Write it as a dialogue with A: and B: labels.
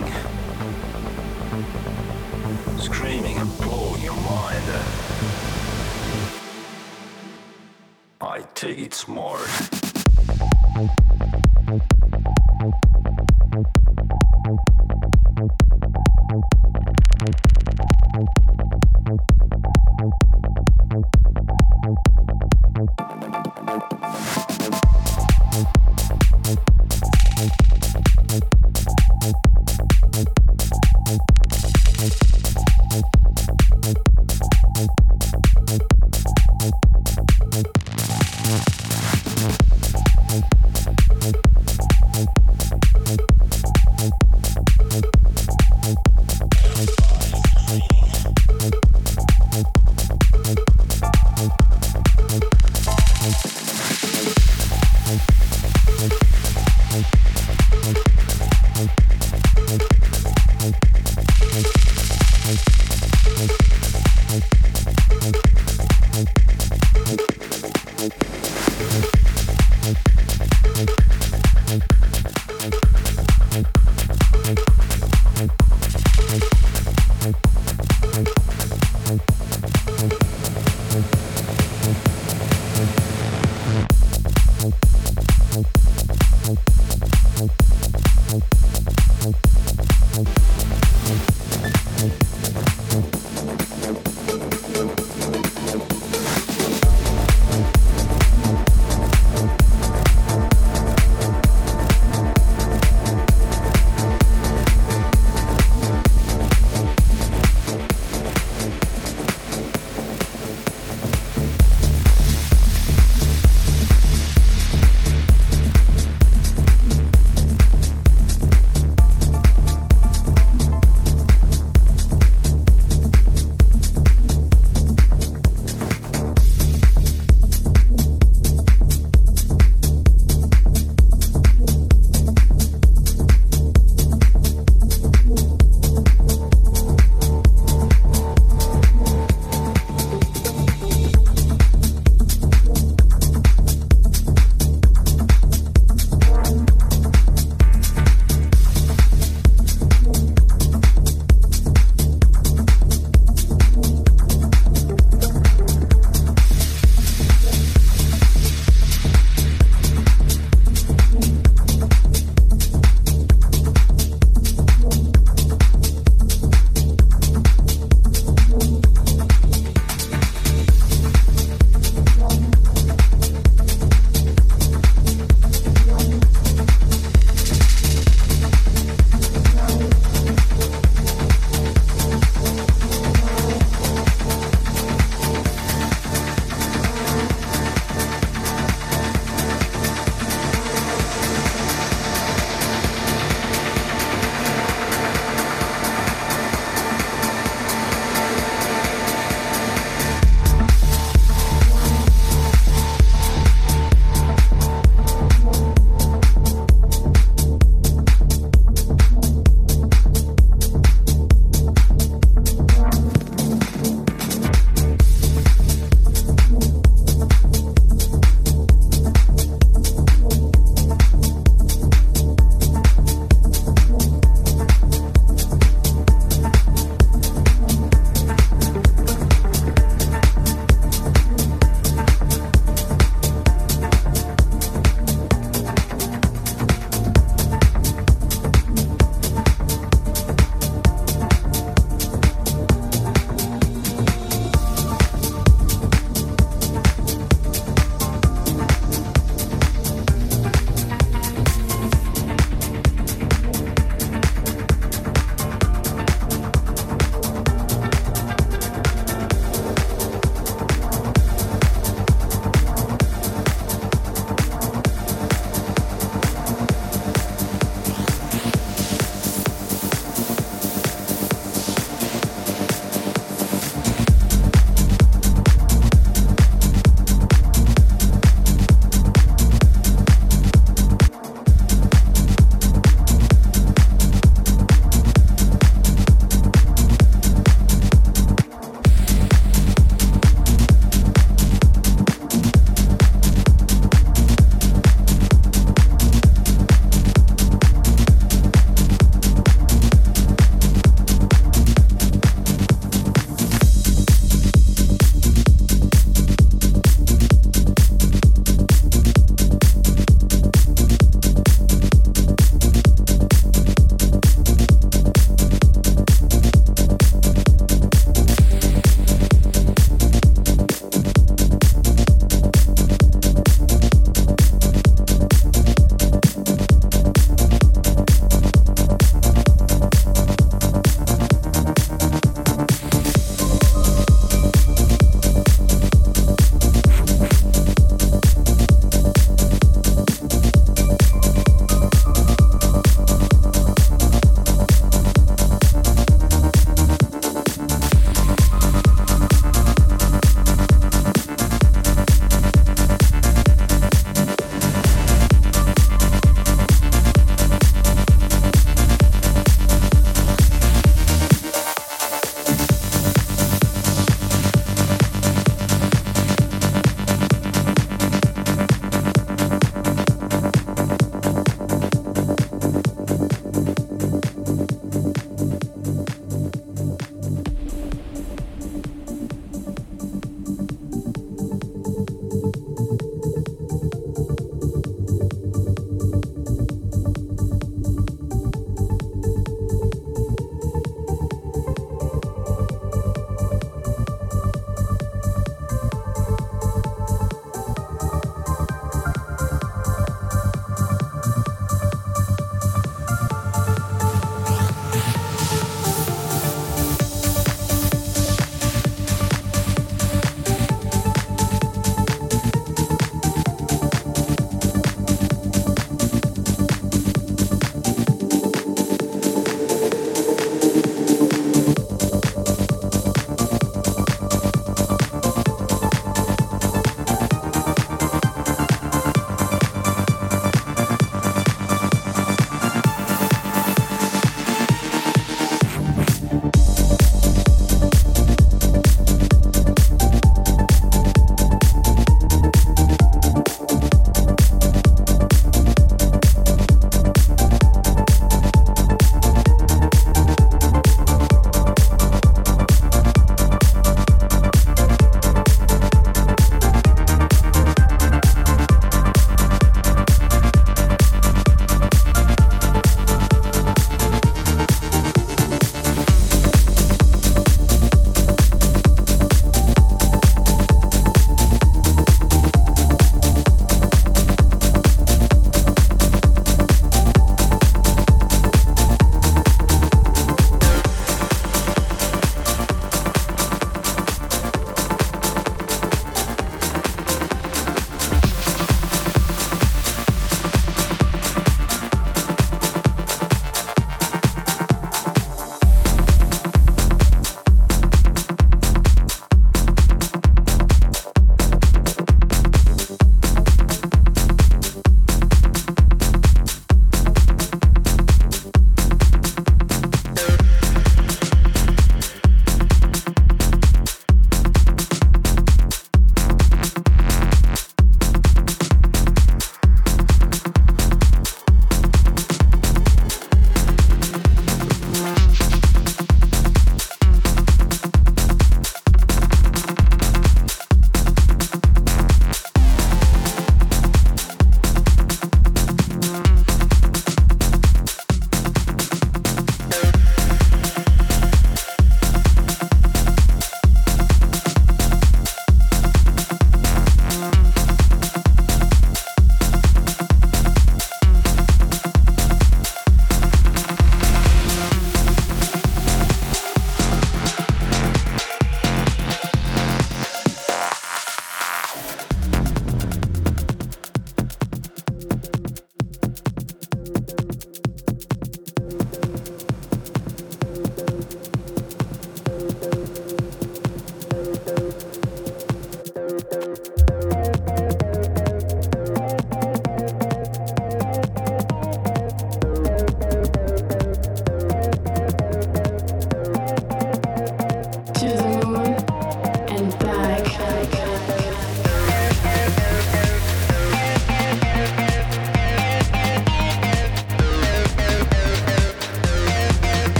A: screaming. Screaming and blowing your mind. I take it smart.